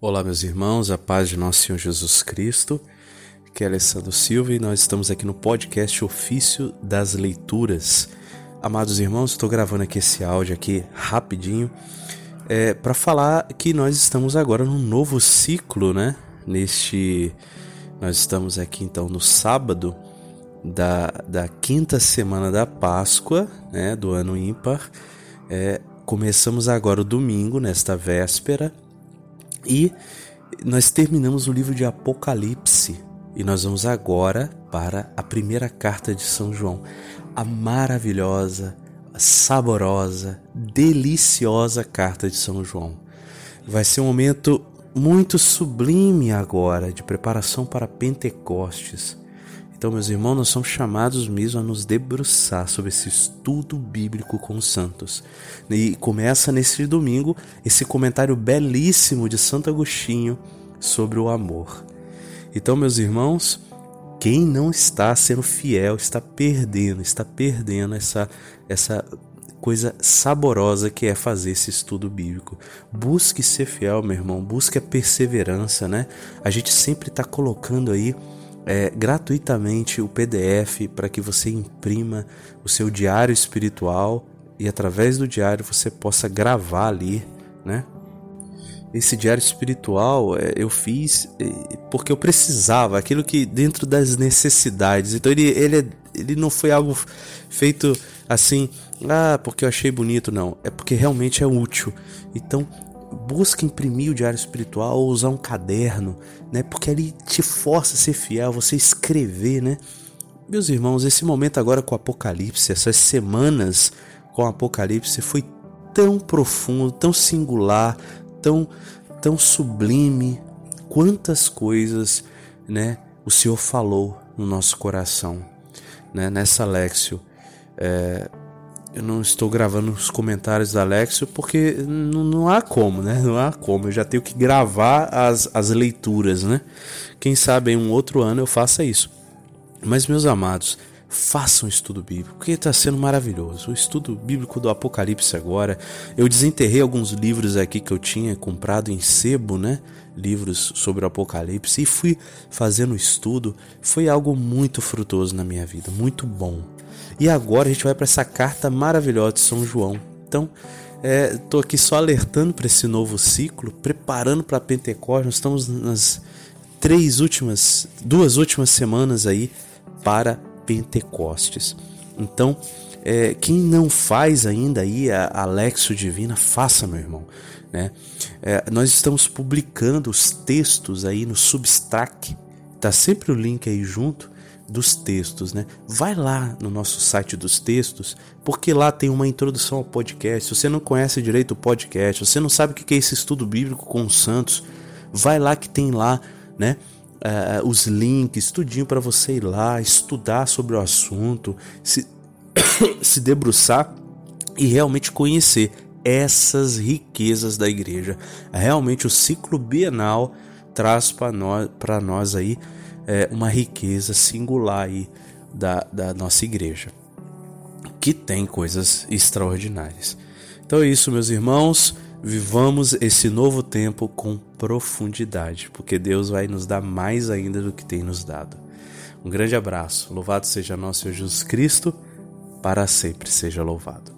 Olá, meus irmãos, a paz de nosso Senhor Jesus Cristo. Aqui é Alessandro Silva e nós estamos aqui no podcast Ofício das Leituras. Amados irmãos, estou gravando aqui esse áudio aqui rapidinho é, para falar que nós estamos agora num novo ciclo, né? Neste, nós estamos aqui então no sábado da, da quinta semana da Páscoa, né? Do ano ímpar. É, começamos agora o domingo nesta véspera e nós terminamos o livro de Apocalipse e nós vamos agora para a primeira carta de São João, a maravilhosa, saborosa, deliciosa carta de São João. Vai ser um momento muito sublime agora de preparação para Pentecostes. Então, meus irmãos, nós somos chamados mesmo a nos debruçar sobre esse estudo bíblico com os santos. E começa nesse domingo esse comentário belíssimo de Santo Agostinho sobre o amor. Então, meus irmãos, quem não está sendo fiel está perdendo, está perdendo essa essa coisa saborosa que é fazer esse estudo bíblico. Busque ser fiel, meu irmão, busque a perseverança, né? A gente sempre está colocando aí é, gratuitamente o PDF para que você imprima o seu diário espiritual e através do diário você possa gravar ali, né? Esse diário espiritual é, eu fiz é, porque eu precisava, aquilo que dentro das necessidades. Então ele, ele, é, ele não foi algo feito assim, ah, porque eu achei bonito, não. É porque realmente é útil. Então busca imprimir o diário espiritual ou usar um caderno, né? Porque ali te força a ser fiel, você escrever, né? Meus irmãos, esse momento agora com o Apocalipse, essas semanas com o Apocalipse foi tão profundo, tão singular, tão tão sublime. Quantas coisas, né, o Senhor falou no nosso coração, né? Nessa Lexio, é, eu não estou gravando os comentários da Alexio porque não, não, há como, né? Não há como. Eu já tenho que gravar as, as leituras, né? Quem sabe em um outro ano eu faça isso. Mas, meus amados, façam estudo bíblico, porque está sendo maravilhoso. O estudo bíblico do Apocalipse agora. Eu desenterrei alguns livros aqui que eu tinha comprado em sebo, né? Livros sobre o Apocalipse e fui fazendo estudo. Foi algo muito frutoso na minha vida, muito bom. E agora a gente vai para essa carta maravilhosa de São João. Então, estou é, aqui só alertando para esse novo ciclo, preparando para Pentecostes. Nós estamos nas três últimas, duas últimas semanas aí para Pentecostes. Então, é, quem não faz ainda aí a, a Lexo Divina, faça, meu irmão. Né? É, nós estamos publicando os textos aí no Substack. Tá sempre o link aí junto dos textos, né? Vai lá no nosso site dos textos, porque lá tem uma introdução ao podcast. Se você não conhece direito o podcast, você não sabe o que é esse estudo bíblico com os santos, vai lá que tem lá, né? Uh, os links, tudinho para você ir lá, estudar sobre o assunto, se, se debruçar e realmente conhecer essas riquezas da igreja. Realmente o ciclo bienal traz para nós, nós aí é, uma riqueza singular aí da, da nossa igreja, que tem coisas extraordinárias. Então é isso, meus irmãos. Vivamos esse novo tempo com profundidade, porque Deus vai nos dar mais ainda do que tem nos dado. Um grande abraço. Louvado seja nosso Jesus Cristo, para sempre seja louvado.